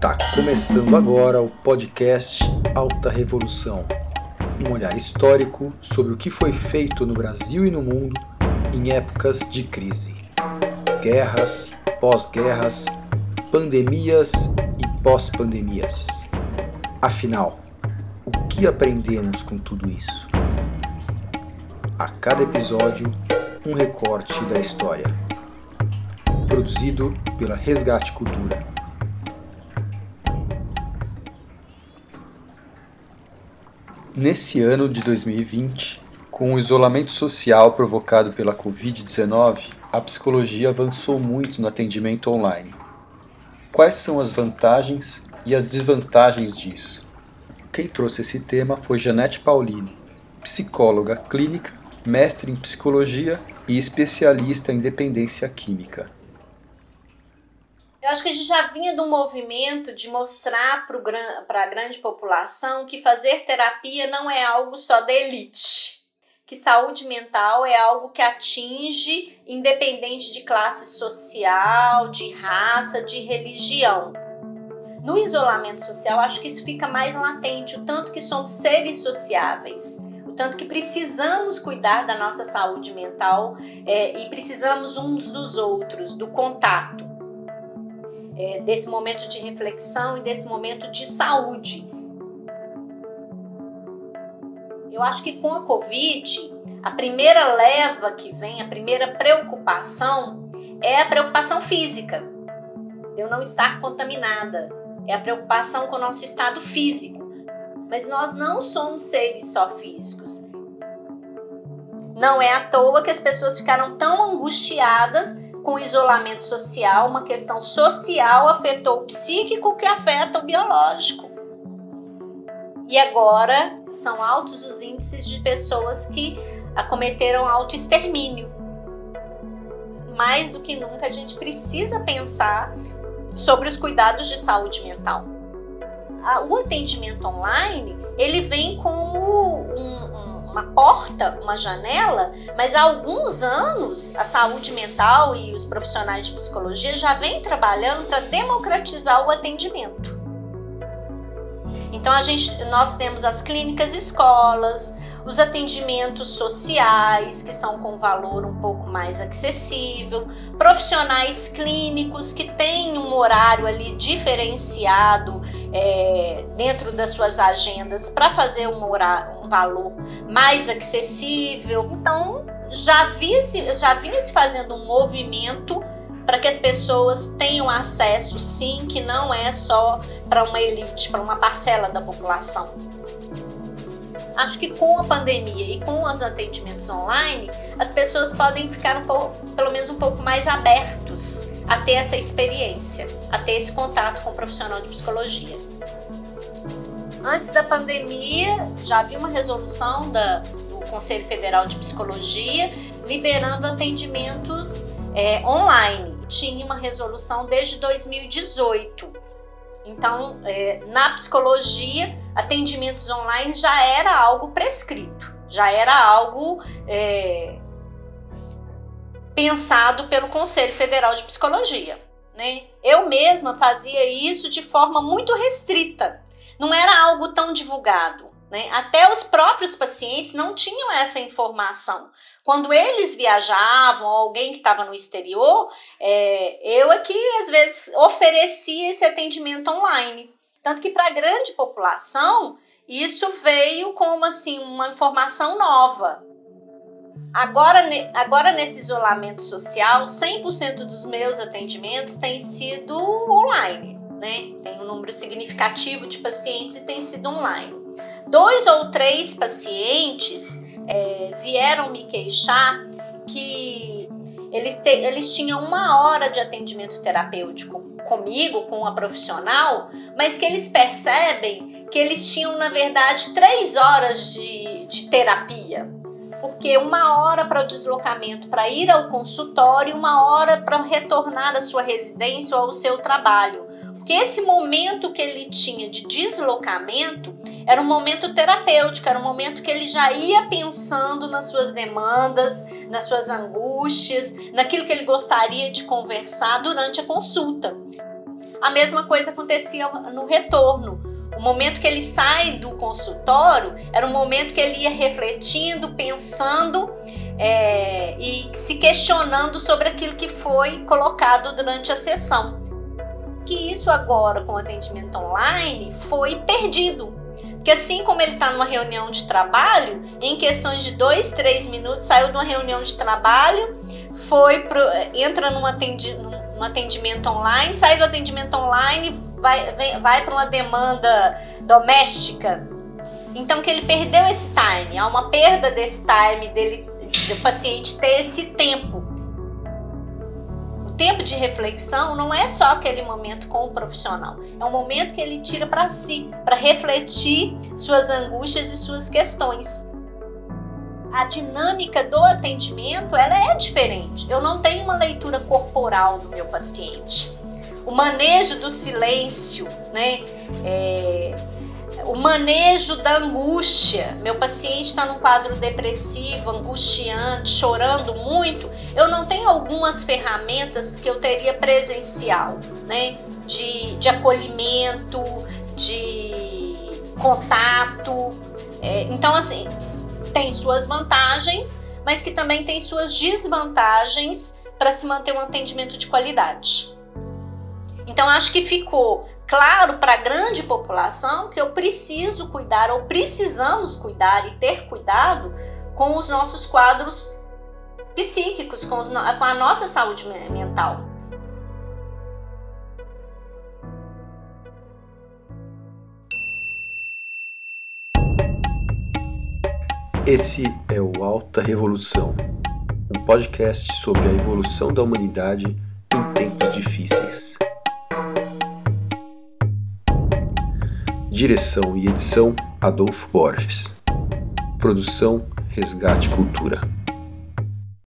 Tá começando agora o podcast Alta Revolução. Um olhar histórico sobre o que foi feito no Brasil e no mundo em épocas de crise. Guerras, pós-guerras, pandemias e pós-pandemias. Afinal, o que aprendemos com tudo isso? A cada episódio, um recorte da história. Produzido pela Resgate Cultura. Nesse ano de 2020, com o isolamento social provocado pela Covid-19, a psicologia avançou muito no atendimento online. Quais são as vantagens e as desvantagens disso? Quem trouxe esse tema foi Janete Paulini, psicóloga clínica, mestre em psicologia e especialista em dependência química. Eu acho que a gente já vinha de um movimento de mostrar para a grande população que fazer terapia não é algo só da elite. Que saúde mental é algo que atinge independente de classe social, de raça, de religião. No isolamento social, acho que isso fica mais latente, o tanto que somos seres sociáveis, o tanto que precisamos cuidar da nossa saúde mental é, e precisamos uns dos outros, do contato é, desse momento de reflexão e desse momento de saúde. Eu acho que com a Covid, a primeira leva que vem, a primeira preocupação é a preocupação física, eu não estar contaminada, é a preocupação com o nosso estado físico. Mas nós não somos seres só físicos. Não é à toa que as pessoas ficaram tão angustiadas com isolamento social, uma questão social afetou o psíquico que afeta o biológico. E agora são altos os índices de pessoas que acometeram autoextermínio. Mais do que nunca a gente precisa pensar sobre os cuidados de saúde mental. O atendimento online, ele vem como um, uma porta, uma janela, mas há alguns anos a saúde mental e os profissionais de psicologia já vêm trabalhando para democratizar o atendimento. Então a gente, nós temos as clínicas escolas, os atendimentos sociais, que são com valor um pouco mais acessível, profissionais clínicos que têm um horário ali diferenciado é, dentro das suas agendas para fazer um, um valor mais acessível. Então, já, vi -se, já vinha se fazendo um movimento para que as pessoas tenham acesso, sim, que não é só para uma elite, para uma parcela da população. Acho que com a pandemia e com os atendimentos online, as pessoas podem ficar um pouco, pelo menos um pouco mais abertos a ter essa experiência, a ter esse contato com o profissional de psicologia. Antes da pandemia, já havia uma resolução da, do Conselho Federal de Psicologia liberando atendimentos é, online. Tinha uma resolução desde 2018. Então, é, na psicologia, atendimentos online já era algo prescrito, já era algo é, pensado pelo Conselho Federal de Psicologia. Né? Eu mesma fazia isso de forma muito restrita, não era algo tão divulgado. Né? Até os próprios pacientes não tinham essa informação. Quando eles viajavam, alguém que estava no exterior, é, eu aqui é às vezes oferecia esse atendimento online. Tanto que para a grande população, isso veio como assim uma informação nova. Agora, agora, nesse isolamento social, 100% dos meus atendimentos têm sido online, né? Tem um número significativo de pacientes e tem sido online. Dois ou três pacientes é, vieram me queixar que eles, te, eles tinham uma hora de atendimento terapêutico comigo, com a profissional, mas que eles percebem que eles tinham, na verdade, três horas de, de terapia porque uma hora para o deslocamento para ir ao consultório, uma hora para retornar à sua residência ou ao seu trabalho. Porque esse momento que ele tinha de deslocamento era um momento terapêutico, era um momento que ele já ia pensando nas suas demandas, nas suas angústias, naquilo que ele gostaria de conversar durante a consulta. A mesma coisa acontecia no retorno. O momento que ele sai do consultório era um momento que ele ia refletindo, pensando é, e se questionando sobre aquilo que foi colocado durante a sessão. Que isso agora, com o atendimento online, foi perdido. Porque assim como ele está numa reunião de trabalho, em questões de dois, três minutos, saiu de uma reunião de trabalho, foi pro, entra num, atendi, num atendimento online, sai do atendimento online, vai, vai para uma demanda doméstica. Então que ele perdeu esse time, há uma perda desse time dele, do paciente ter esse tempo. O tempo de reflexão não é só aquele momento com o profissional, é um momento que ele tira para si, para refletir suas angústias e suas questões. A dinâmica do atendimento ela é diferente. Eu não tenho uma leitura corporal do meu paciente o manejo do silêncio, né? É, o manejo da angústia. Meu paciente está num quadro depressivo, angustiante, chorando muito. Eu não tenho algumas ferramentas que eu teria presencial, né? De, de acolhimento, de contato. É, então, assim, tem suas vantagens, mas que também tem suas desvantagens para se manter um atendimento de qualidade. Então acho que ficou claro para a grande população que eu preciso cuidar ou precisamos cuidar e ter cuidado com os nossos quadros psíquicos, com, os, com a nossa saúde mental. Esse é o Alta Revolução, um podcast sobre a evolução da humanidade em tempos difíceis. Direção e edição Adolfo Borges. Produção Resgate Cultura.